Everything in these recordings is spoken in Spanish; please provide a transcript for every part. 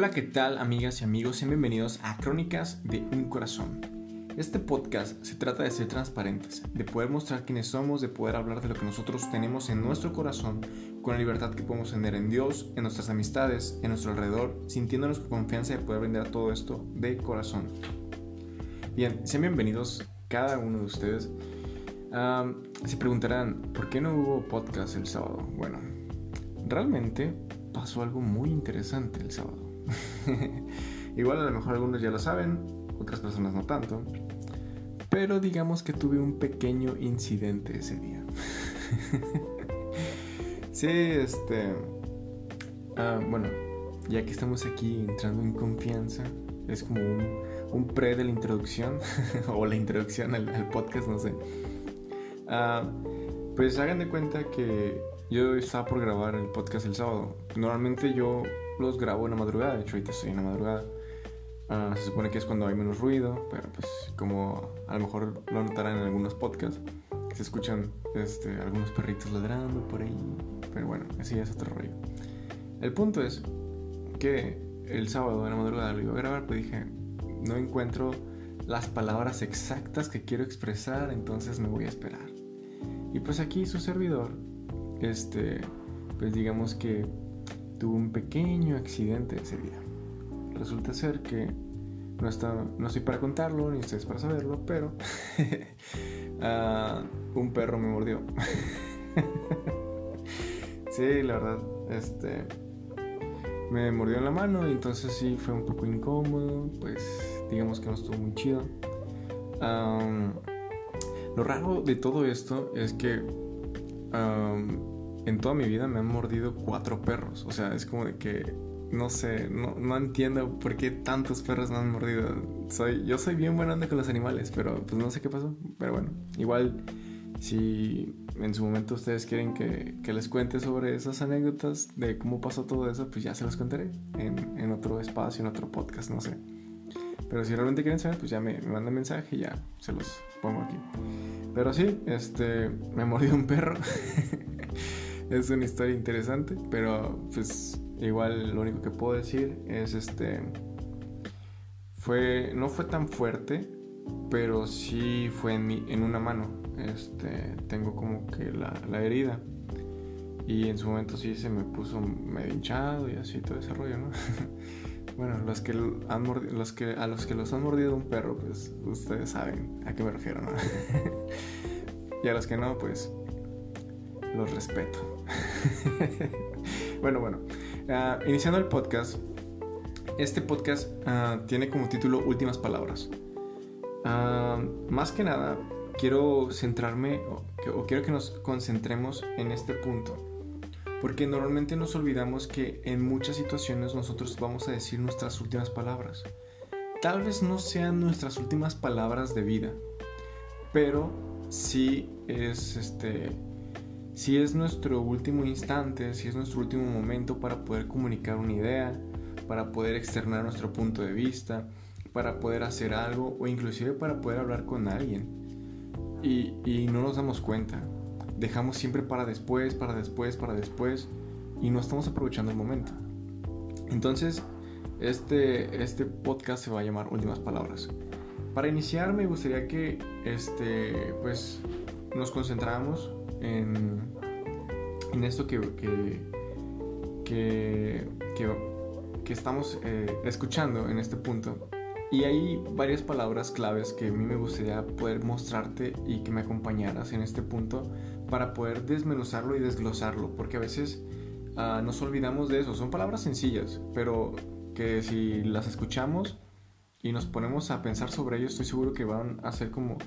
Hola, ¿qué tal amigas y amigos? Sean bienvenidos a Crónicas de un Corazón. Este podcast se trata de ser transparentes, de poder mostrar quiénes somos, de poder hablar de lo que nosotros tenemos en nuestro corazón, con la libertad que podemos tener en Dios, en nuestras amistades, en nuestro alrededor, sintiéndonos con confianza de poder brindar todo esto de corazón. Bien, sean bienvenidos cada uno de ustedes. se preguntarán, ¿por qué no hubo podcast el sábado? Bueno, realmente pasó algo muy interesante el sábado. Igual a lo mejor algunos ya lo saben, otras personas no tanto. Pero digamos que tuve un pequeño incidente ese día. sí, este... Ah, bueno, ya que estamos aquí entrando en confianza, es como un, pre de la introducción, o la introducción al, podcast, no sé. Ah, pues hagan de cuenta que yo estaba por grabar el podcast el sábado. Normalmente yo los grabo en la madrugada, de hecho ahorita estoy en la madrugada. Ah, se supone que es cuando hay menos ruido, pero pues como a lo mejor lo notarán en algunos podcasts, se escuchan este, algunos perritos ladrando por ahí, pero bueno, así es otro rollo. El punto es que el sábado en la madrugada lo iba a grabar, pero dije, no encuentro las palabras exactas que quiero expresar, entonces me voy a esperar. Y pues aquí su servidor, este, pues digamos que tuvo un pequeño accidente ese día. Resulta ser que no, está, no estoy para contarlo, ni ustedes para saberlo, pero un perro me mordió. sí, la verdad, este me mordió en la mano y entonces sí fue un poco incómodo, pues digamos que no estuvo muy chido. Lo raro de todo esto es que en toda mi vida me han mordido cuatro perros. O sea, es como de que no sé, no, no, entiendo por qué tantos perros me han mordido. Soy, yo soy bien buena onda con los animales, pero pues no sé qué pasó. Pero bueno, igual si en su momento ustedes quieren que, que les cuente sobre esas anécdotas de cómo pasó todo eso, pues ya se los contaré en, en otro espacio, en otro podcast, no sé. Pero si realmente quieren saber, pues ya me, me mandan mensaje y ya se los pongo aquí. Pero sí, este, me mordió un perro. es una historia interesante, pero pues igual lo único que puedo decir es este fue no fue tan fuerte, pero sí fue en mi, en una mano. Este, tengo como que la, la herida. Y en su momento sí se me puso medio hinchado y así todo ese rollo, ¿no? bueno, los que, han los que a los que los han mordido un perro, pues ustedes saben a qué me refiero, ¿no? y a los que no, pues los respeto. bueno, bueno. Ah, iniciando el podcast. Este podcast ah, tiene como título Últimas Palabras. Ah, más que nada, quiero centrarme o, o quiero que nos concentremos en este punto. Porque normalmente nos olvidamos que en muchas situaciones nosotros vamos a decir nuestras últimas palabras. Tal vez no sean nuestras últimas palabras de vida, pero sí es este si es nuestro último instante, si es nuestro último momento para poder comunicar una idea, para poder externar nuestro punto de vista, para poder hacer algo o inclusive para poder hablar con alguien. Y, no nos damos cuenta. Dejamos siempre para después, para después, para después y no estamos aprovechando el momento. Entonces, este, este podcast se va a llamar Últimas Palabras. Para iniciar me gustaría que este, pues, nos concentramos en, esto que, que, que, que, estamos eh, escuchando en este punto. Y hay varias palabras claves que a mí me gustaría poder mostrarte y que me acompañaras en este punto para poder desmenuzarlo y desglosarlo, porque a veces uh, nos olvidamos de eso. Son palabras sencillas, pero que si las escuchamos y nos ponemos a pensar sobre ello, estoy seguro que van a ser como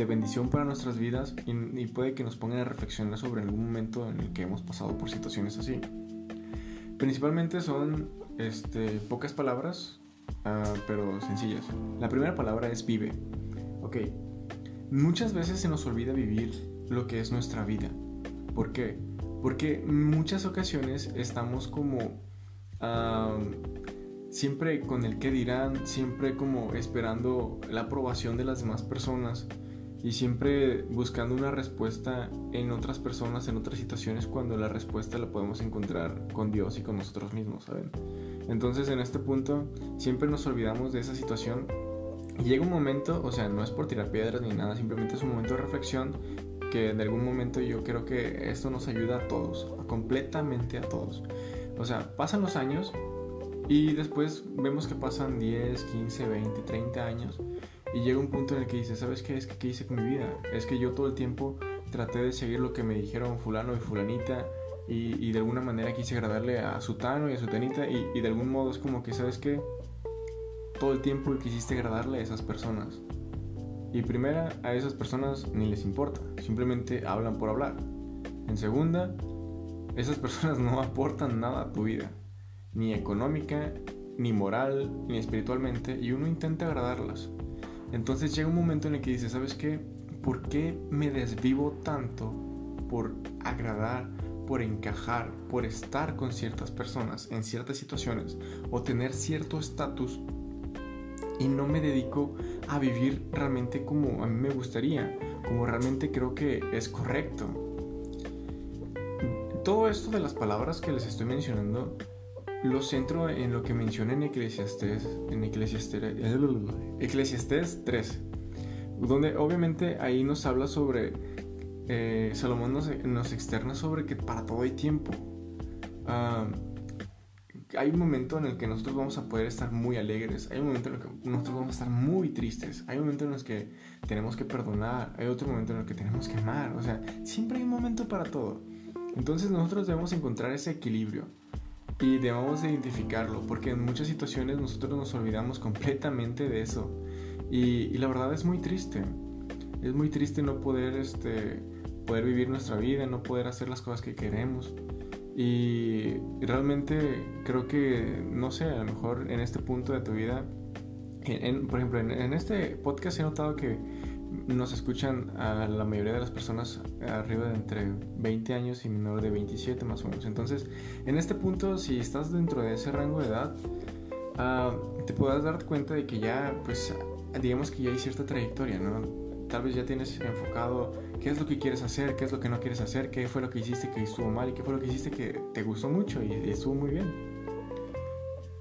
de bendición para nuestras vidas y, puede que nos pongan a reflexionar sobre algún momento en el que hemos pasado por situaciones así. Principalmente son este, pocas palabras, ah, pero sencillas. La primera palabra es vive. Ok, muchas veces se nos olvida vivir lo que es nuestra vida. ¿Por qué? Porque muchas ocasiones estamos como siempre con el que dirán, siempre como esperando la aprobación de las demás personas y siempre buscando una respuesta en otras personas, en otras situaciones, cuando la respuesta la podemos encontrar con Dios y con nosotros mismos, ¿saben? Entonces en este punto siempre nos olvidamos de esa situación llega un momento, o sea, no es por tirar piedras ni nada, simplemente es un momento de reflexión que en algún momento yo creo que esto nos ayuda a todos, completamente a todos. O sea, pasan los años y después vemos que pasan 10, 15, 20, 30 años y llega un punto en el que dices, ¿sabes qué? Es que ¿qué hice con mi vida? Es que yo todo el tiempo traté de seguir lo que me dijeron fulano y fulanita y, de alguna manera quise agradarle a Sutano y a Sutanita y, y de algún modo es como que, ¿sabes qué? Todo el tiempo quisiste agradarle a esas personas. Y primera, a esas personas ni les importa, simplemente hablan por hablar. En segunda, esas personas no aportan nada a tu vida, ni económica, ni moral, ni espiritualmente, y uno intenta agradarlas. Entonces llega un momento en el que dices, ¿sabes qué? ¿Por qué me desvivo tanto por agradar, por encajar, por estar con ciertas personas en ciertas situaciones o tener cierto estatus y no me dedico a vivir realmente como a mí me gustaría, como realmente creo que es correcto? Todo esto de las palabras que les estoy mencionando lo centro en lo que menciona en Eclesiastés, en Eclesiastés, Eclesiastés 3, donde obviamente ahí nos habla sobre, eh, Salomón nos, externa sobre que para todo hay tiempo. Ah, hay un momento en el que nosotros vamos a poder estar muy alegres, hay un momento en el que nosotros vamos a estar muy tristes, hay un momento en el que tenemos que perdonar, hay otro momento en el que tenemos que amar, o sea, siempre hay un momento para todo. Entonces nosotros debemos encontrar ese equilibrio y debemos de identificarlo porque en muchas situaciones nosotros nos olvidamos completamente de eso. Y, la verdad es muy triste. Es muy triste no poder este poder vivir nuestra vida no poder hacer las cosas que queremos. Y realmente creo que no sé a lo mejor en este punto de tu vida por ejemplo en este podcast he notado que nos escuchan a la mayoría de las personas arriba de entre 20 años y menor de 27 más o menos. Entonces, en este punto, si estás dentro de ese rango de edad, ah, te podrás dar cuenta de que ya, pues, digamos que ya hay cierta trayectoria, ¿no? Tal vez ya tienes enfocado qué es lo que quieres hacer, qué es lo que no quieres hacer, qué fue lo que hiciste que estuvo mal y qué fue lo que hiciste que te gustó mucho y estuvo muy bien.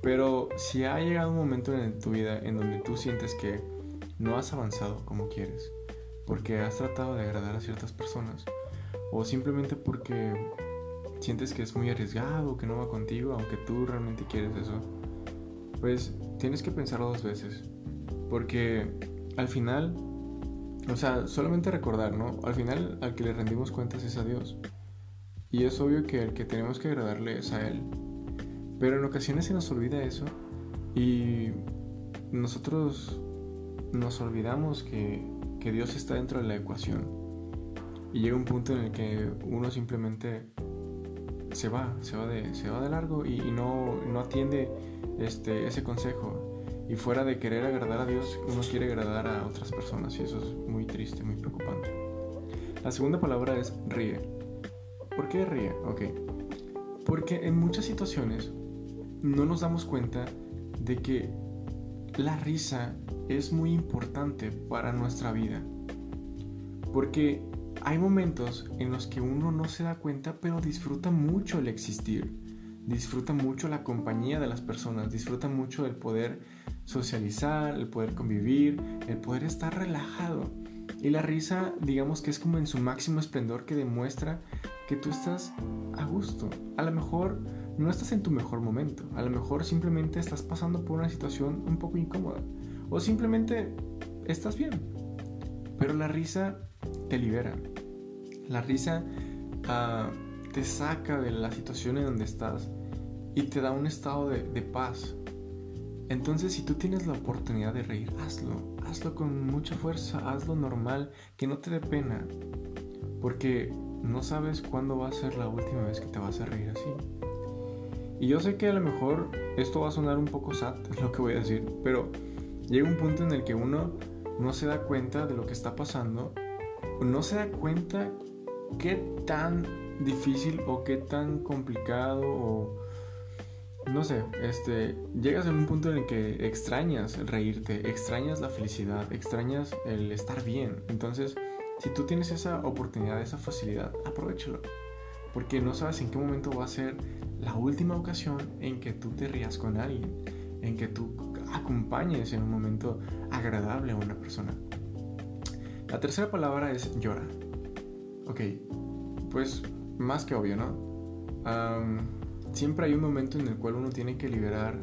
Pero si ha llegado un momento en tu vida en donde tú sientes que no has avanzado como quieres, porque has tratado de agradar a ciertas personas, o simplemente porque sientes que es muy arriesgado, que no va contigo, aunque tú realmente quieres eso, pues tienes que pensarlo dos veces, porque al final, o sea, solamente recordar, ¿no? Al final al que le rendimos cuentas es a Dios. Y es obvio que el que tenemos que agradarle es a Él. Pero en ocasiones se nos olvida eso y nosotros nos olvidamos que, Dios está dentro de la ecuación. Y llega un punto en el que uno simplemente se va, se va de, se va de largo y, no, no, atiende este, ese consejo. Y fuera de querer agradar a Dios, uno quiere agradar a otras personas y eso es muy triste, muy preocupante. La segunda palabra es ríe. ¿Por qué ríe? Ok. Porque en muchas situaciones no nos damos cuenta de que la risa es muy importante para nuestra vida. Porque hay momentos en los que uno no se da cuenta, pero disfruta mucho el existir. Disfruta mucho la compañía de las personas, disfruta mucho el poder socializar, el poder convivir, el poder estar relajado. Y la risa, digamos que es como en su máximo esplendor que demuestra que tú estás a gusto. A lo mejor no estás en tu mejor momento, a lo mejor simplemente estás pasando por una situación un poco incómoda o simplemente estás bien. Pero la risa te libera. La risa ah, te saca de la situación en donde estás y te da un estado de, de paz. Entonces si tú tienes la oportunidad de reír, hazlo. Hazlo con mucha fuerza, hazlo normal, que no te dé pena. Porque no sabes cuándo va a ser la última vez que te vas a reír así. Y yo sé que a lo mejor esto va a sonar un poco sad, lo que voy a decir, pero llega un punto en el que uno no se da cuenta de lo que está pasando, no se da cuenta qué tan difícil o qué tan complicado o no sé, este, llegas a un punto en el que extrañas reírte, extrañas la felicidad, extrañas el estar bien. Entonces, si tú tienes esa oportunidad, esa facilidad, aprovechalo. Porque no sabes en qué momento va a ser la última ocasión en que tú te rías con alguien, en que tú acompañes en un momento agradable a una persona. La tercera palabra es llora. Ok, pues más que obvio, ¿no? Siempre hay un momento en el cual uno tiene que liberar,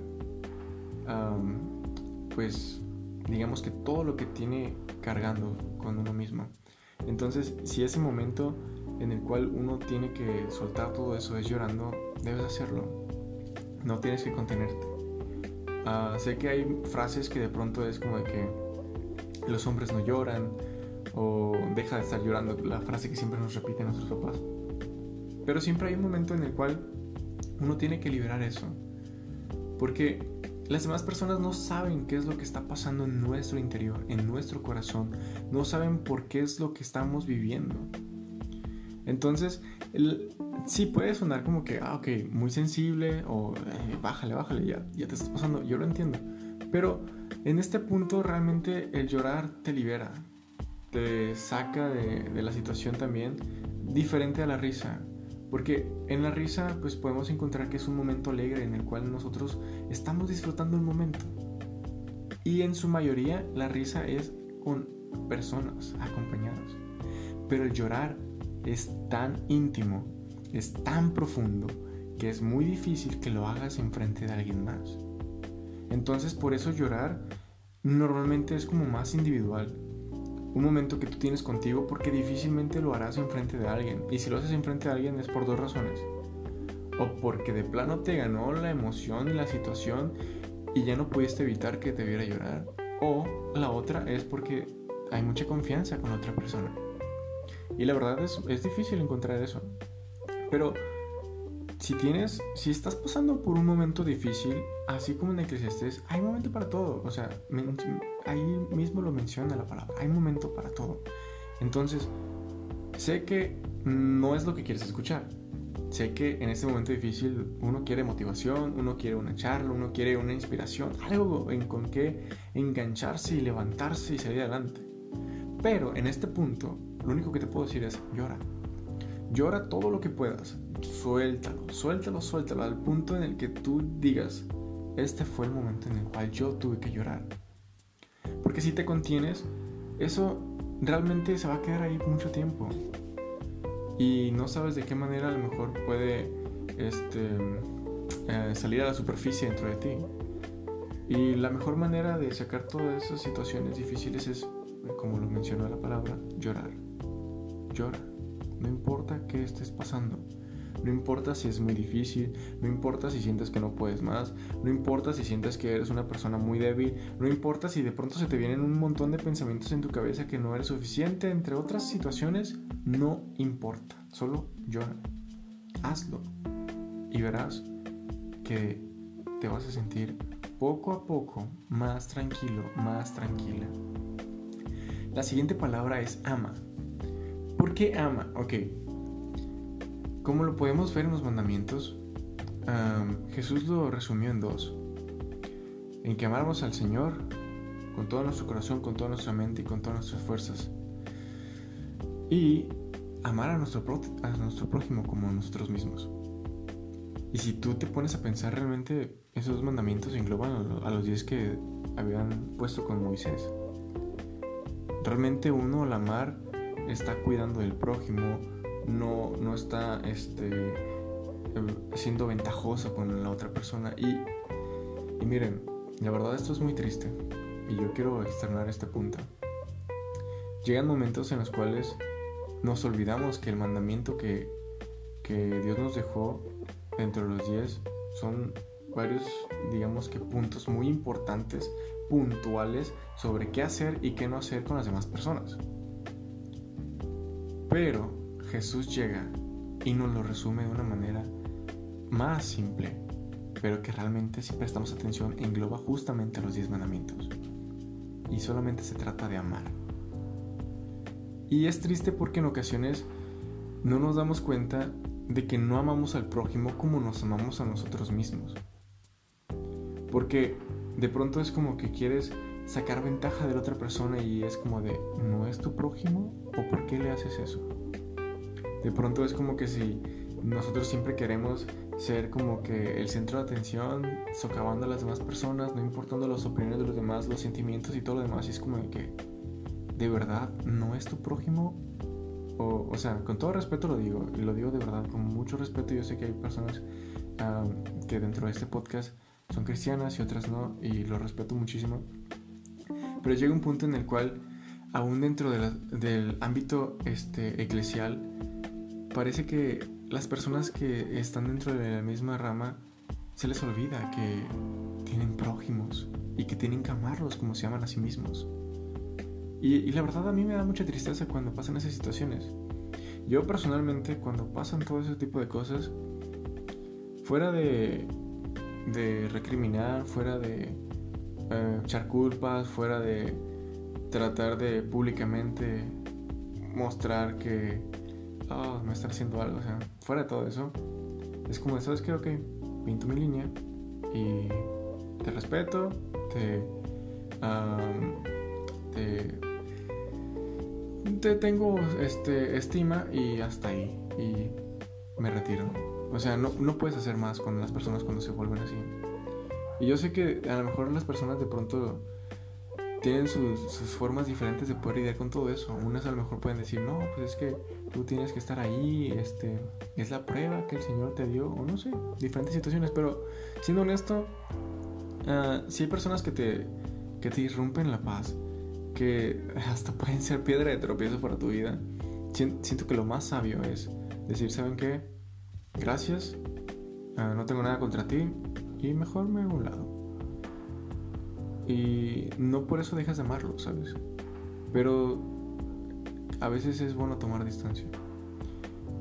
pues, digamos que todo lo que tiene cargando con uno mismo. Entonces, si ese momento en el cual uno tiene que soltar todo eso es llorando, debes hacerlo. No tienes que contenerte. Ah, sé que hay frases que de pronto es como de que los hombres no lloran o deja de estar llorando, la frase que siempre nos repiten nuestros papás. Pero siempre hay un momento en el cual uno tiene que liberar eso. Porque las demás personas no saben qué es lo que está pasando en nuestro interior, en nuestro corazón. No saben por qué es lo que estamos viviendo. Entonces, sí puede sonar como que, ah, ok, muy sensible o eh, bájale, bájale, ya, ya te estás pasando. Yo lo entiendo. Pero en este punto realmente el llorar te libera, te saca de la situación también, diferente a la risa. Porque en la risa pues podemos encontrar que es un momento alegre en el cual nosotros estamos disfrutando el momento. Y en su mayoría la risa es con personas acompañadas. Pero el llorar es tan íntimo, es tan profundo, que es muy difícil que lo hagas en frente de alguien más. Entonces por eso llorar normalmente es como más individual un momento que tú tienes contigo porque difícilmente lo harás enfrente de alguien. Y si lo haces enfrente de alguien es por dos razones. O porque de plano te ganó la emoción y la situación y ya no pudiste evitar que te viera llorar. O la otra es porque hay mucha confianza con otra persona. Y la verdad es, es difícil encontrar eso. Pero si tienes, si estás pasando por un momento difícil, así como en Eclesiastes, hay momento para todo. O sea, ahí mismo lo menciona la palabra, hay momento para todo. Entonces, sé que no es lo que quieres escuchar. Sé que en este momento difícil uno quiere motivación, uno quiere una charla, uno quiere una inspiración, algo en con que engancharse y levantarse y salir adelante. Pero en este punto, lo único que te puedo decir es llora. Llora todo lo que puedas suéltalo, suéltalo, suéltalo, al punto en el que tú digas, este fue el momento en el cual yo tuve que llorar. Porque si te contienes, eso realmente se va a quedar ahí mucho tiempo. Y no sabes de qué manera a lo mejor puede este, eh, salir a la superficie dentro de ti. Y la mejor manera de sacar todas esas situaciones difíciles es, como lo mencionó la palabra, llorar. Llora. No importa qué estés pasando. No importa si es muy difícil, no importa si sientes que no puedes más, no importa si sientes que eres una persona muy débil, no importa si de pronto se te vienen un montón de pensamientos en tu cabeza que no eres suficiente, entre otras situaciones, no importa, solo llora, hazlo y verás que te vas a sentir poco a poco más tranquilo, más tranquila. La siguiente palabra es ama. ¿Por qué ama? Ok, como lo podemos ver en los mandamientos, Jesús lo resumió en dos. En que amáramos al Señor con todo nuestro corazón, con toda nuestra mente y con todas nuestras fuerzas. Y amar a nuestro, a nuestro prójimo como a nosotros mismos. Y si tú te pones a pensar realmente, esos dos mandamientos engloban a los diez que habían puesto con Moisés. Realmente uno al amar está cuidando del prójimo, no, no está este, em, siendo ventajoso con la otra persona. Y, y miren, la verdad esto es muy triste y yo quiero externar este punto. Llegan momentos en los cuales nos olvidamos que el mandamiento que, que Dios nos dejó dentro de los 10 son varios, digamos que puntos muy importantes, puntuales sobre qué hacer y qué no hacer con las demás personas. Pero Jesús llega y nos lo resume de una manera más simple, pero que realmente si prestamos atención engloba justamente los diez mandamientos. Y solamente se trata de amar. Y es triste porque en ocasiones no nos damos cuenta de que no amamos al prójimo como nos amamos a nosotros mismos. Porque de pronto es como que quieres sacar ventaja de la otra persona y es como de, ¿no es tu prójimo? ¿O por qué le haces eso? De pronto es como que si nosotros siempre queremos ser como que el centro de atención, socavando a las demás personas, no importando las opiniones de los demás, los sentimientos y todo lo demás, y es como de que, ¿de verdad no es tu prójimo? O, o sea, con todo respeto lo digo, y lo digo de verdad, con mucho respeto, yo sé que hay personas que dentro de este podcast son cristianas y otras no, y lo respeto muchísimo. Pero llega un punto en el cual, aún dentro del ámbito este, eclesial, parece que las personas que están dentro de la misma rama se les olvida que tienen prójimos y que tienen que amarlos como se llaman a sí mismos. Y, la verdad a mí me da mucha tristeza cuando pasan esas situaciones. Yo personalmente cuando pasan todo ese tipo de cosas, fuera de, recriminar, fuera de eh, echar culpas, fuera de tratar de públicamente mostrar que oh, me está haciendo algo, o sea, fuera de todo eso, es como, ¿sabes qué? Ok, pinto mi línea y te respeto, te, te, te, tengo este, estima y hasta ahí, y me retiro. O sea, no, no puedes hacer más con las personas cuando se vuelven así. Y yo sé que a lo mejor las personas de pronto tienen sus, formas diferentes de poder lidiar con todo eso. Unas a lo mejor pueden decir, no, pues es que tú tienes que estar ahí, este, es la prueba que el Señor te dio, o no sé, diferentes situaciones. Pero siendo honesto, uh, hay personas que te, que te irrumpen la paz, que hasta pueden ser piedra de tropiezo para tu vida, siento que lo más sabio es decir, ¿saben qué? Gracias, uh, no tengo nada contra ti y mejor me hago un lado. Y no por eso dejas de amarlo, ¿sabes? Pero a veces es bueno tomar distancia.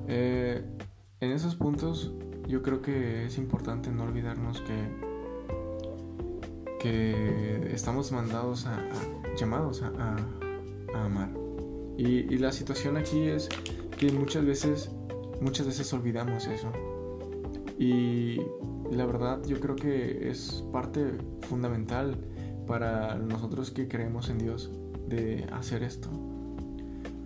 Eh, en esos puntos yo creo que es importante no olvidarnos que que estamos mandados a, llamados a, amar y, y, la situación aquí es que muchas veces muchas veces olvidamos eso y la verdad yo creo que es parte fundamental para nosotros que creemos en Dios de hacer esto.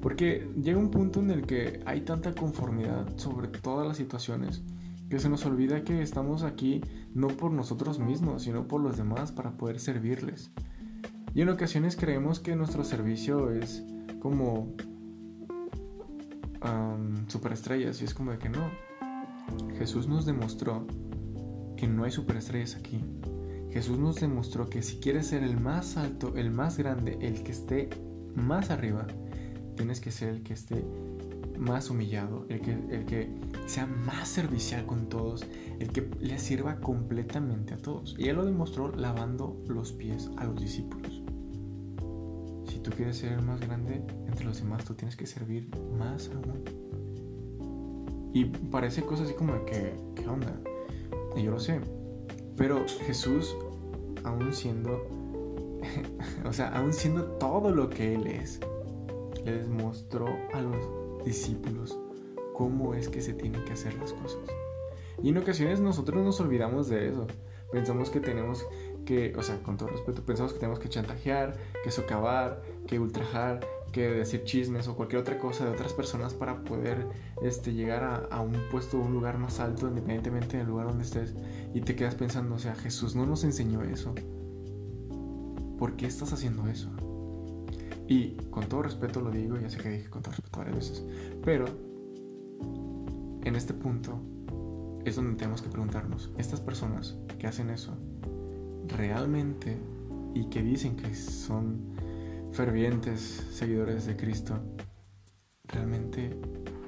Porque llega un punto en el que hay tanta conformidad sobre todas las situaciones que se nos olvida que estamos aquí no por nosotros mismos, sino por los demás para poder servirles. Y en ocasiones creemos que nuestro servicio es como superestrellas y es como de que no. Jesús nos demostró que no hay superestrellas aquí, Jesús nos demostró que si quieres ser el más alto, el más grande, el que esté más arriba, tienes que ser el que esté más humillado, el que, el que sea más servicial con todos, el que le sirva completamente a todos. Y Él lo demostró lavando los pies a los discípulos. Si tú quieres ser el más grande entre los demás, tú tienes que servir más aún. Y parece cosas así como de que, ¿qué onda? Y yo lo sé, pero Jesús, aún siendo, o sea, aún siendo todo lo que Él es, le demostró a los discípulos cómo es que se tienen que hacer las cosas. Y en ocasiones nosotros nos olvidamos de eso. Pensamos que tenemos que, o sea, con todo respeto, pensamos que tenemos que chantajear, que socavar, que ultrajar, que decir chismes o cualquier otra cosa de otras personas para poder este, llegar a, a un puesto o un lugar más alto independientemente del lugar donde estés y te quedas pensando, o sea, Jesús no nos enseñó eso. ¿Por qué estás haciendo eso? Y con todo respeto lo digo, ya sé que dije con todo respeto varias veces, pero en este punto es donde tenemos que preguntarnos, estas personas que hacen eso, realmente y que dicen que son fervientes seguidores de Cristo realmente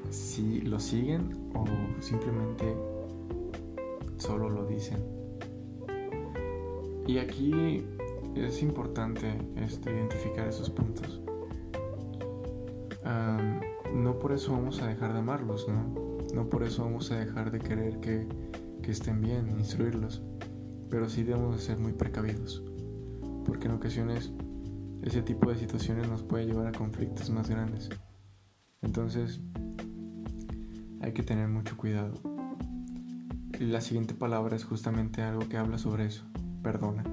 si lo siguen o simplemente solo lo dicen. Y aquí es importante este, identificar esos puntos. no por eso vamos a dejar de amarlos, ¿no? No por eso vamos a dejar de querer que, que estén bien, instruirlos. Pero sí debemos de ser muy precavidos. Porque en ocasiones ese tipo de situaciones nos puede llevar a conflictos más grandes. Entonces, hay que tener mucho cuidado. La siguiente palabra es justamente algo que habla sobre eso. perdona.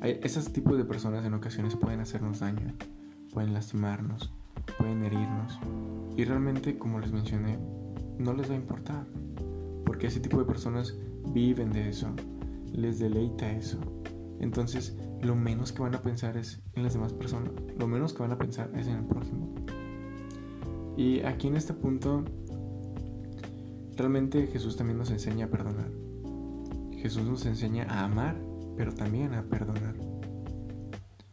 Hay, esos tipos de personas en ocasiones pueden hacernos daño, pueden lastimarnos, pueden herirnos. Y realmente, como les mencioné, no les va a importar. Porque ese tipo de personas viven de eso, les deleita eso. Entonces, lo menos que van a pensar es en las demás personas, lo menos que van a pensar es en el prójimo. Y aquí en este punto, realmente Jesús también nos enseña a perdonar. Jesús nos enseña a amar, pero también a perdonar.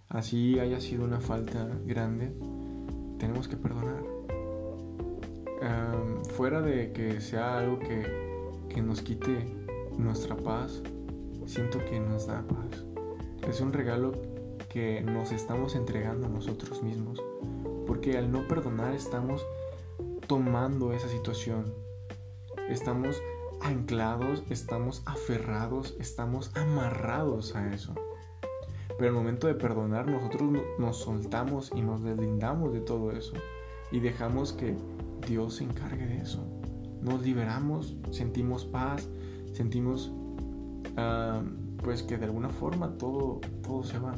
Así haya sido una falta grande, tenemos que perdonar. fuera de que sea algo que, que nos quite nuestra paz, siento que nos da paz. Es un regalo que nos estamos entregando a nosotros mismos. Porque al no perdonar estamos tomando esa situación. Estamos anclados, estamos aferrados, estamos amarrados a eso. Pero al momento de perdonar, nosotros nos soltamos y nos deslindamos de todo eso. Y dejamos que Dios se encargue de eso. Nos liberamos, sentimos paz, sentimos ah, pues que de alguna forma todo, todo se va.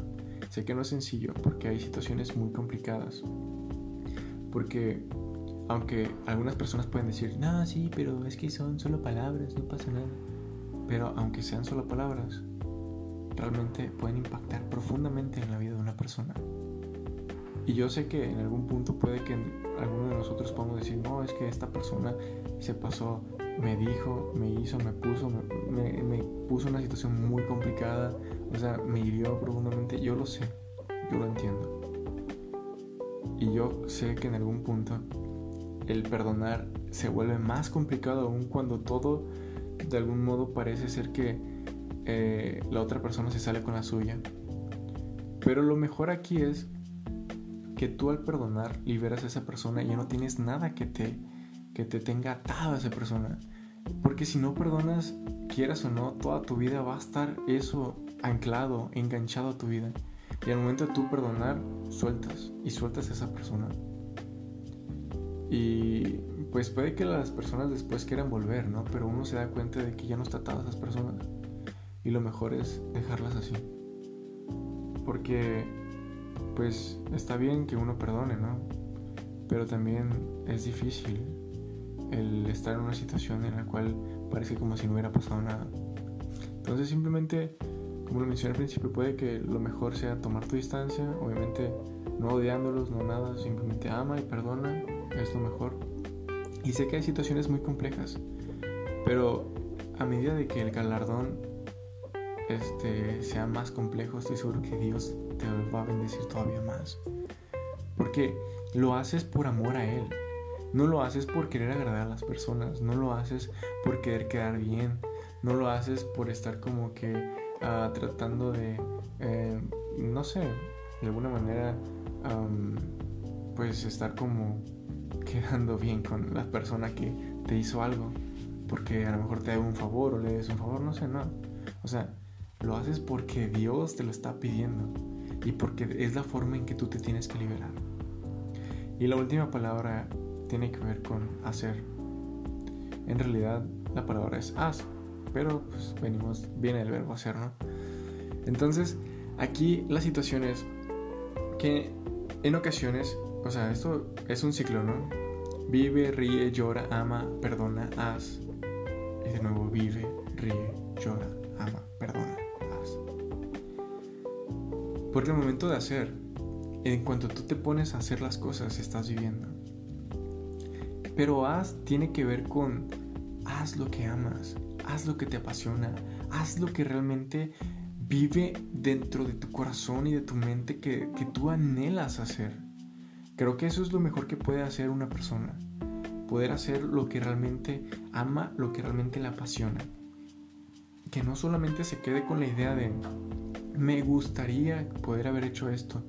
Sé que no es sencillo porque hay situaciones muy complicadas. Porque aunque algunas personas pueden decir, no, sí, pero es que son solo palabras, no pasa nada. Pero aunque sean solo palabras, realmente pueden impactar profundamente en la vida de una persona. Y yo sé que en algún punto puede que alguno de nosotros podamos decir, no, es que esta persona se pasó, me dijo, me hizo, me puso, me, puso una situación muy complicada, o sea, me hirió profundamente. Yo lo sé, yo lo entiendo. Y yo sé que en algún punto el perdonar se vuelve más complicado aún cuando todo de algún modo parece ser que eh, la otra persona se sale con la suya. Pero lo mejor aquí es que tú al perdonar liberas a esa persona y ya no tienes nada que te, que te tenga atado a esa persona. Porque si no perdonas, quieras o no, toda tu vida va a estar eso anclado, enganchado a tu vida. Y al momento de tú perdonar, sueltas y sueltas a esa persona. Y pues puede que las personas después quieran volver, ¿no? Pero uno se da cuenta de que ya no está atado a esas personas. Y lo mejor es dejarlas así. Porque pues está bien que uno perdone, ¿no? Pero también es difícil el estar en una situación en la cual parece como si no hubiera pasado nada. Entonces simplemente, como lo mencioné al principio, puede que lo mejor sea tomar tu distancia, obviamente no odiándolos, no nada, simplemente ama y perdona es lo mejor. Y sé que hay situaciones muy complejas, pero a medida de que el galardón este, sea más complejo, estoy seguro que Dios te va a bendecir todavía más. Porque lo haces por amor a Él. No lo haces por querer agradar a las personas, no lo haces por querer quedar bien, no lo haces por estar como que ah, tratando de, eh, no sé, de alguna manera, pues estar como quedando bien con la persona que te hizo algo, porque a lo mejor te da un favor o le des un favor, no sé, no. O sea, lo haces porque Dios te lo está pidiendo y porque es la forma en que tú te tienes que liberar. Y la última palabra tiene que ver con hacer. En realidad la palabra es haz, pero pues venimos, viene el verbo hacer, ¿no? Entonces, aquí la situación es que en ocasiones o sea, esto es un ciclo, ¿no? Vive, ríe, llora, ama, perdona, haz. Y de nuevo vive, ríe, llora, ama, perdona, haz. Porque el momento de hacer, en cuanto tú te pones a hacer las cosas, estás viviendo. Pero haz tiene que ver con haz lo que amas, haz lo que te apasiona, haz lo que realmente vive dentro de tu corazón y de tu mente que, que tú anhelas hacer. Creo que eso es lo mejor que puede hacer una persona. Poder hacer lo que realmente ama, lo que realmente le apasiona. Que no solamente se quede con la idea de, me gustaría poder haber hecho esto.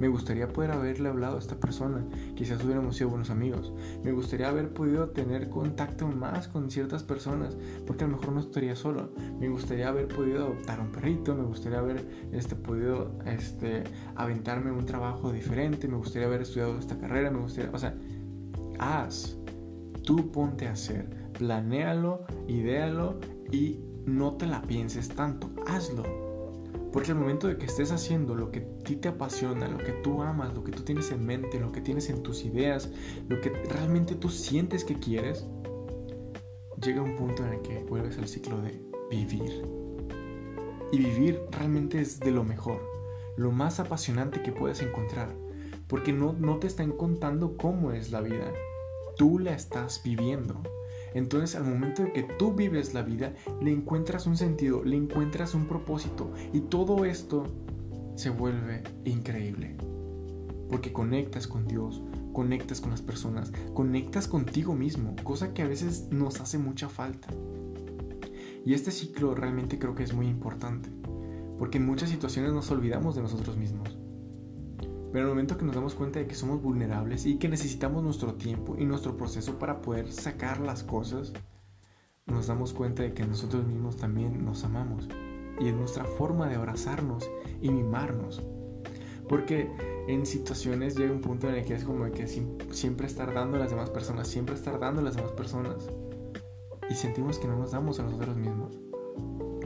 Me gustaría poder haberle hablado a esta persona. Quizás hubiéramos sido buenos amigos. Me gustaría haber podido tener contacto más con ciertas personas. Porque a lo mejor no estaría solo. Me gustaría haber podido adoptar un perrito. Me gustaría haber este, podido este, aventarme un trabajo diferente. Me gustaría haber estudiado esta carrera. Me gustaría... O sea, haz. Tú ponte a hacer. Planéalo, idéalo y no te la pienses tanto, hazlo. Porque al momento de que estés haciendo lo que a ti te apasiona, lo que tú amas, lo que tú tienes en mente, lo que tienes en tus ideas, lo que realmente tú sientes que quieres, llega un punto en el que vuelves al ciclo de vivir. Y vivir realmente es de lo mejor, lo más apasionante que puedes encontrar, porque no, no te están contando cómo es la vida, tú la estás viviendo. Entonces al momento de que tú vives la vida, le encuentras un sentido, le encuentras un propósito y todo esto se vuelve increíble. Porque conectas con Dios, conectas con las personas, conectas contigo mismo, cosa que a veces nos hace mucha falta. Y este ciclo realmente creo que es muy importante, porque en muchas situaciones nos olvidamos de nosotros mismos. Pero en el momento que nos damos cuenta de que somos vulnerables y que necesitamos nuestro tiempo y nuestro proceso para poder sacar las cosas, nos damos cuenta de que nosotros mismos también nos amamos. Y es nuestra forma de abrazarnos y mimarnos. Porque en situaciones llega un punto en el que es como que siempre estar dando a las demás personas, siempre estar dando a las demás personas. Y sentimos que no nos damos a nosotros mismos.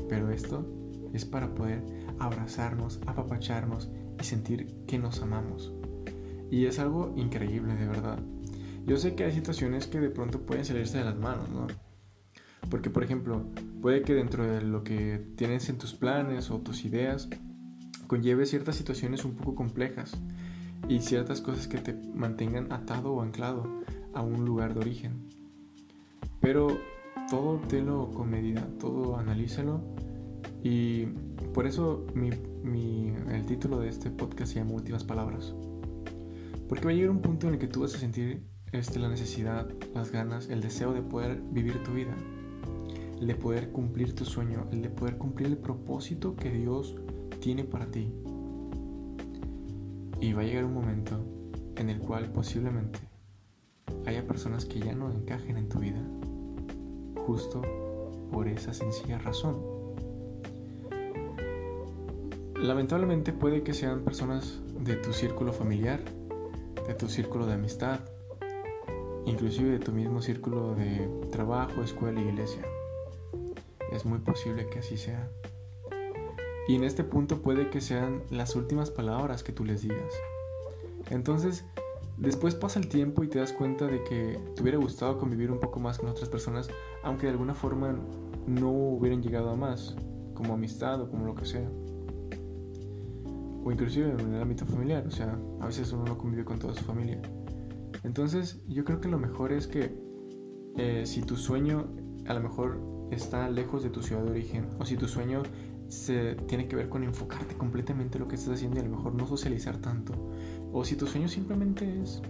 Pero esto es para poder abrazarnos, apapacharnos y sentir que nos amamos. Y es algo increíble, de verdad. Yo sé que hay situaciones que de pronto pueden salirse de las manos, ¿no? Porque, por ejemplo, puede que dentro de lo que tienes en tus planes o tus ideas, conlleve ciertas situaciones un poco complejas y ciertas cosas que te mantengan atado o anclado a un lugar de origen. Pero todo lo con medida, todo analízalo y por eso el título de este podcast se llama Últimas Palabras. Porque va a llegar un punto en el que tú vas a sentir este, la necesidad, las ganas, el deseo de poder vivir tu vida, el de poder cumplir tu sueño, el de poder cumplir el propósito que Dios tiene para ti. Y va a llegar un momento en el cual posiblemente haya personas que ya no encajen en tu vida, justo por esa sencilla razón lamentablemente puede que sean personas de tu círculo familiar, de tu círculo de amistad, inclusive de tu mismo círculo de trabajo, escuela y iglesia. Es muy posible que así sea. Y en este punto puede que sean las últimas palabras que tú les digas. Entonces, después pasa el tiempo y te das cuenta de que te hubiera gustado convivir un poco más con otras personas, aunque de alguna forma no hubieran llegado a más, como amistad o como lo que sea o inclusive en el ámbito familiar, o sea, a veces uno no convive con toda su familia. Entonces yo creo que lo mejor es que eh, si tu sueño a lo mejor está lejos de tu ciudad de origen, o si tu sueño se tiene que ver con enfocarte completamente en lo que estás haciendo y a lo mejor no socializar tanto, o si tu sueño simplemente es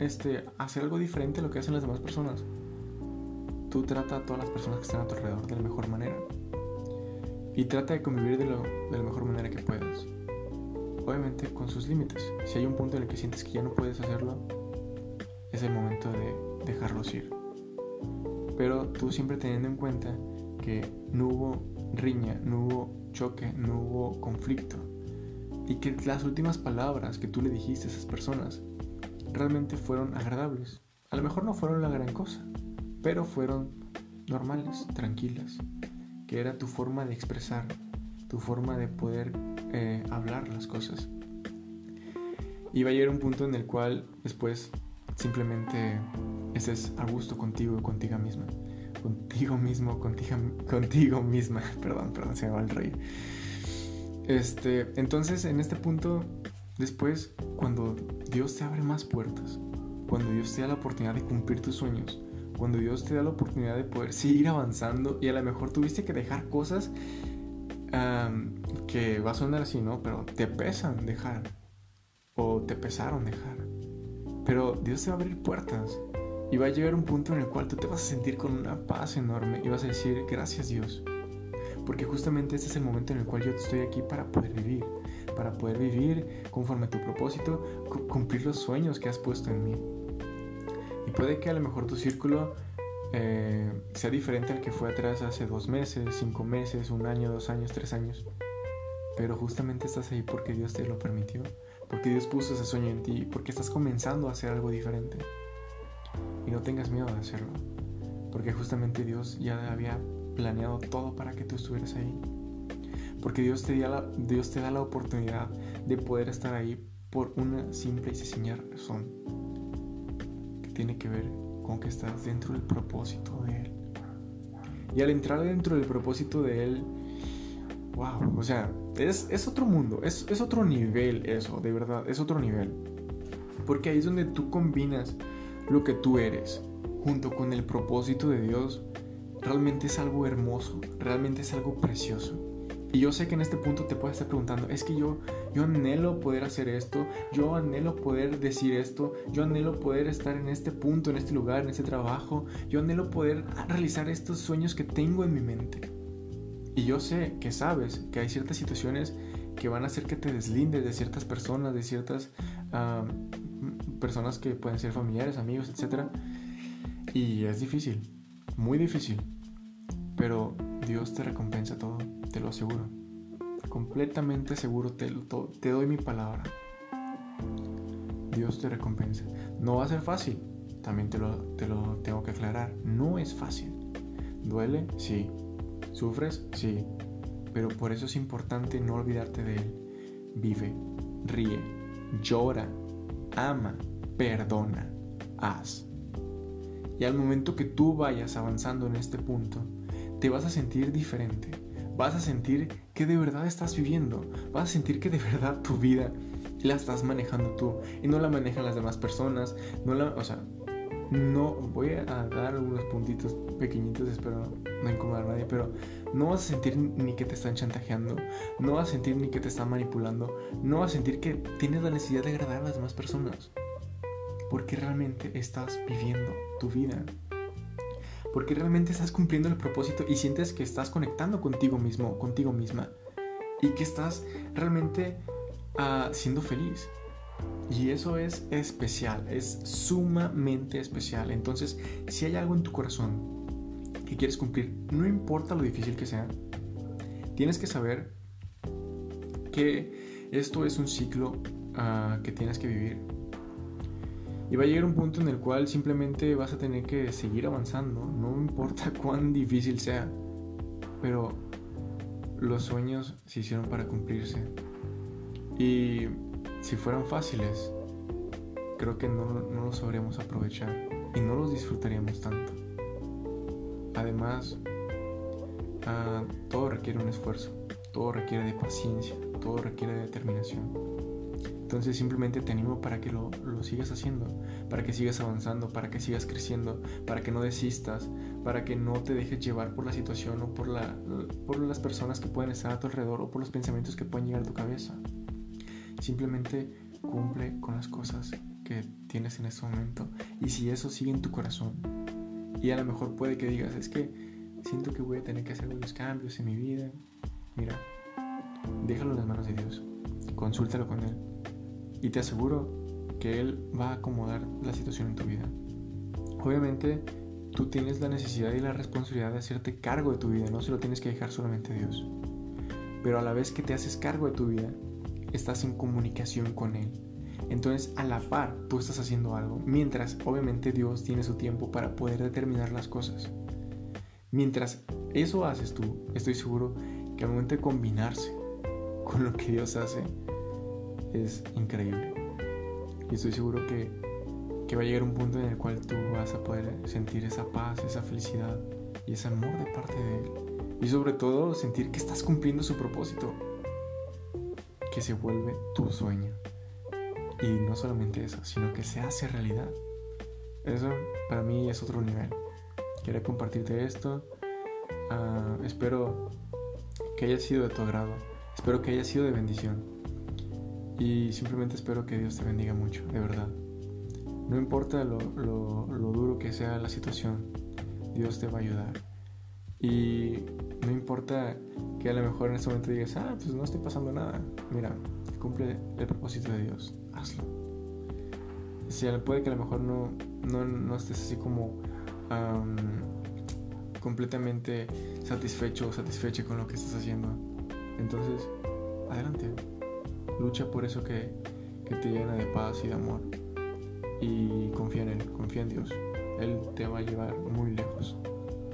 este, hacer algo diferente a lo que hacen las demás personas, tú trata a todas las personas que están a tu alrededor de la mejor manera y trata de convivir de, lo, de la mejor manera que puedas obviamente con sus límites. Si hay un punto en el que sientes que ya no puedes hacerlo, es el momento de dejarlos ir. Pero tú siempre teniendo en cuenta que no hubo riña, no hubo choque, no hubo conflicto. Y que las últimas palabras que tú le dijiste a esas personas realmente fueron agradables. A lo mejor no fueron la gran cosa, pero fueron normales, tranquilas, que era tu forma de expresar, tu forma de poder eh, hablar las cosas. Y va a llegar un punto en el cual después simplemente estés a gusto contigo y contigo misma. Contigo mismo, contigo, contigo misma. Perdón, perdón, se me el rey. Este, entonces, en este punto, después, cuando Dios te abre más puertas, cuando Dios te da la oportunidad de cumplir tus sueños, cuando Dios te da la oportunidad de poder seguir avanzando y a lo mejor tuviste que dejar cosas que va a sonar así, ¿no? Pero te pesan dejar. O te pesaron dejar. Pero Dios te va a abrir puertas. Y va a llegar un punto en el cual tú te vas a sentir con una paz enorme y vas a decir, gracias Dios. Porque justamente este es el momento en el cual yo estoy aquí para poder vivir. Para poder vivir conforme a tu propósito, cumplir los sueños que has puesto en mí. Y puede que a lo mejor tu círculo eh, sea diferente al que fue atrás hace dos meses, cinco meses, un año, dos años, tres años. Pero justamente estás ahí porque Dios te lo permitió, porque Dios puso ese sueño en ti, porque estás comenzando a hacer algo diferente. Y no tengas miedo de hacerlo, Porque justamente Dios ya había planeado todo para que tú estuvieras ahí. Porque Dios te, da la, oportunidad de poder estar ahí por una simple y sencilla razón. Que tiene que ver con que estás dentro del propósito de Él. Y al entrar dentro del propósito de Él, wow, o sea, es, es otro mundo, es, es otro nivel eso, de verdad, es otro nivel. Porque ahí es donde tú combinas lo que tú eres junto con el propósito de Dios. Realmente es algo hermoso, realmente es algo precioso. Y yo sé que en este punto te puedes estar preguntando, es que yo, yo anhelo poder hacer esto, yo anhelo poder decir esto, yo anhelo poder estar en este punto, en este lugar, en este trabajo, yo anhelo poder realizar estos sueños que tengo en mi mente. Y yo sé que sabes que hay ciertas situaciones que van a hacer que te deslindes de ciertas personas, de ciertas personas que pueden ser familiares, amigos, etc. Y es difícil, muy difícil. Pero Dios te recompensa todo, te lo aseguro. Completamente seguro te, te doy mi palabra. Dios te recompensa. No va a ser fácil, también te lo, te lo tengo que aclarar. No es fácil. ¿Duele? Sí. ¿Sufres? Sí. Pero por eso es importante no olvidarte de Él. Vive, ríe, llora, ama, perdona, haz. Y al momento que tú vayas avanzando en este punto, te vas a sentir diferente. Vas a sentir que de verdad estás viviendo. Vas a sentir que de verdad tu vida la estás manejando tú y no la manejan las demás personas. No la, o sea, no voy a dar algunos puntitos pequeñitos, espero no incomodar a nadie, pero no vas a sentir ni que te están chantajeando, no vas a sentir ni que te están manipulando, no vas a sentir que tienes la necesidad de agradar a las demás personas, porque realmente estás viviendo tu vida, porque realmente estás cumpliendo el propósito y sientes que estás conectando contigo mismo, contigo misma, y que estás realmente uh, siendo feliz. Y eso es especial, es sumamente especial. Entonces, si hay algo en tu corazón que quieres cumplir, no importa lo difícil que sea, tienes que saber que esto es un ciclo uh, que tienes que vivir. Y va a llegar un punto en el cual simplemente vas a tener que seguir avanzando, no importa cuán difícil sea. Pero los sueños se hicieron para cumplirse. Y si fueran fáciles, creo que no, no los sabríamos aprovechar y no los disfrutaríamos tanto. Además, ah, todo requiere un esfuerzo, todo requiere de paciencia, todo requiere de determinación. Entonces simplemente te animo para que lo, lo, sigas haciendo, para que sigas avanzando, para que sigas creciendo, para que no desistas, para que no te dejes llevar por la situación o por, la, por las personas que pueden estar a tu alrededor o por los pensamientos que pueden llegar a tu cabeza. Simplemente cumple con las cosas que tienes en este momento. Y si eso sigue en tu corazón, y a lo mejor puede que digas, es que siento que voy a tener que hacer algunos cambios en mi vida. Mira, déjalo en las manos de Dios. Consúltalo con Él. Y te aseguro que Él va a acomodar la situación en tu vida. Obviamente, tú tienes la necesidad y la responsabilidad de hacerte cargo de tu vida, no se lo tienes que dejar solamente a Dios. Pero a la vez que te haces cargo de tu vida, estás en comunicación con Él. Entonces, a la par, tú estás haciendo algo, mientras obviamente Dios tiene su tiempo para poder determinar las cosas. Mientras eso haces tú, estoy seguro que al momento de combinarse con lo que Dios hace, es increíble. Y estoy seguro que, que va a llegar un punto en el cual tú vas a poder sentir esa paz, esa felicidad y ese amor de parte de Él. Y sobre todo sentir que estás cumpliendo su propósito que se vuelve tu sueño. Y no solamente eso, sino que se hace realidad. Eso para mí es otro nivel. Quiero compartirte esto. Ah, espero que haya sido de tu agrado. Espero que haya sido de bendición. Y simplemente espero que Dios te bendiga mucho, de verdad. No importa lo, lo duro que sea la situación, Dios te va a ayudar. Y no importa que a lo mejor en este momento digas, ah, pues no estoy pasando nada. Mira, cumple el propósito de Dios, hazlo. Si puede que a lo mejor no, no, estés así como completamente satisfecho o satisfecha con lo que estás haciendo. Entonces, adelante. Lucha por eso que, que te llena de paz y de amor. Y confía en Él, confía en Dios. Él te va a llevar muy lejos,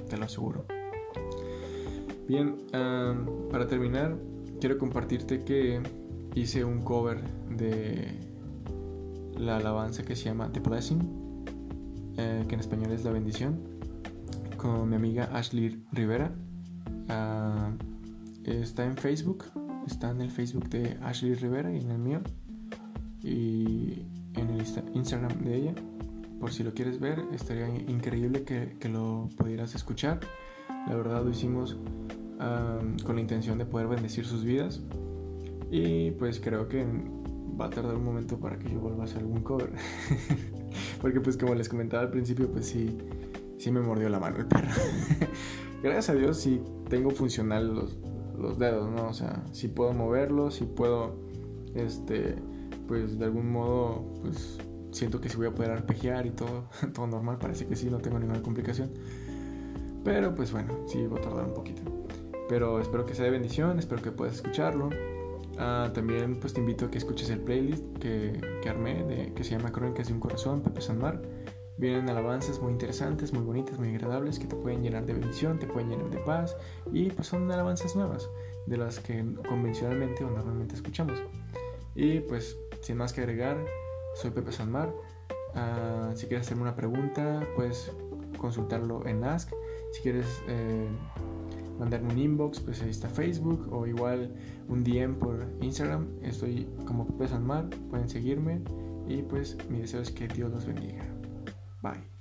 te lo aseguro. Bien, para terminar, quiero compartirte que hice un cover de la alabanza que se llama The Blessing, eh, que en español es la bendición, con mi amiga Ashley Rivera. Ah, está en Facebook, está en el Facebook de Ashley Rivera y en el mío, y en el Instagram de ella. Por si lo quieres ver, estaría increíble que, que lo pudieras escuchar. La verdad lo hicimos con la intención de poder bendecir sus vidas. Y pues creo que va a tardar un momento para que yo vuelva a hacer algún cover. Porque pues como les comentaba al principio, pues sí, sí me mordió la mano el perro. Gracias a Dios sí tengo funcional los, los dedos, ¿no? O sea, sí puedo moverlos, sí puedo, este, pues de algún modo, pues siento que sí voy a poder arpegiar y todo, todo normal, parece que sí, no tengo ninguna complicación. Pero pues bueno, sí va a tardar un poquito. Pero espero que sea de bendición, espero que puedas escucharlo. Ah, también pues te invito a que escuches el playlist que, que armé de, que se llama Crónicas de un Corazón, Pepe Sanmar. Vienen alabanzas muy interesantes, muy bonitas, muy agradables que te pueden llenar de bendición, te pueden llenar de paz y pues son alabanzas nuevas de las que convencionalmente o normalmente escuchamos. Y pues sin más que agregar, soy Pepe Sanmar. Uh, si quieres hacerme una pregunta, puedes consultarlo en Ask. Si quieres eh, mandarme un inbox, pues ahí está Facebook o igual un DM por Instagram. Estoy como Pepe Sanmar, pueden seguirme y pues mi deseo es que Dios los bendiga. Bye.